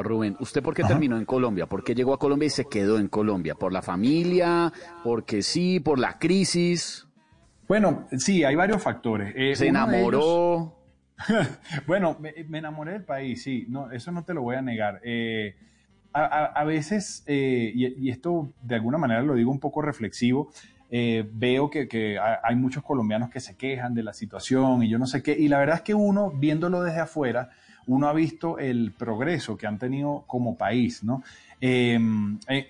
Rubén, ¿usted por qué terminó en Colombia? ¿Por qué llegó a Colombia y se quedó en Colombia? ¿Por la familia? ¿Porque sí? ¿Por la crisis? Bueno, sí, hay varios factores. Eh, ¿Se enamoró? ellos- bueno, me, me enamoré del país, sí, no, eso no te lo voy a negar. Eh, a, a- a veces, eh, y, y esto de alguna manera lo digo un poco reflexivo, veo que, que ha- hay muchos colombianos que se quejan de la situación y yo no sé qué, y la verdad es que uno, viéndolo desde afuera, uno ha visto el progreso que han tenido como país, ¿no? Eh, eh,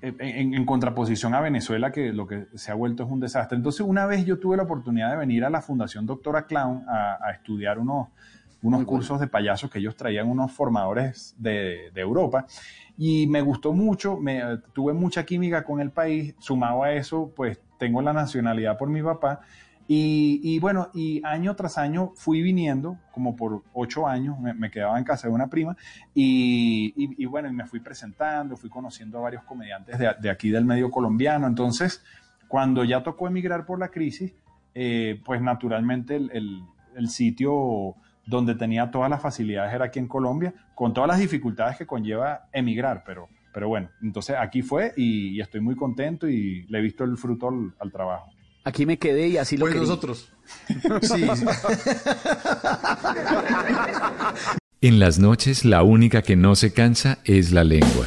en, en contraposición a Venezuela, que lo que se ha vuelto es un desastre. Entonces, una vez yo tuve la oportunidad de venir a la Fundación Doctora Clown a, a estudiar unos, unos Muy bueno. cursos de payasos que ellos traían unos formadores de, de Europa. Y me gustó mucho, me, tuve mucha química con el país. Sumado a eso, pues tengo la nacionalidad por mi papá. Y, bueno, y año tras año fui viniendo, como por ocho años, me, quedaba en casa de una prima, y, bueno, y me fui presentando, fui conociendo a varios comediantes de, aquí del medio colombiano. Entonces, cuando ya tocó emigrar por la crisis, eh, pues naturalmente el, sitio donde tenía todas las facilidades era aquí en Colombia, con todas las dificultades que conlleva emigrar, pero, pero bueno, entonces aquí fue y, estoy muy contento y le he visto el fruto al trabajo. Aquí me quedé y así lo Pues nosotros. Sí. En las noches la única que no se cansa es la lengua.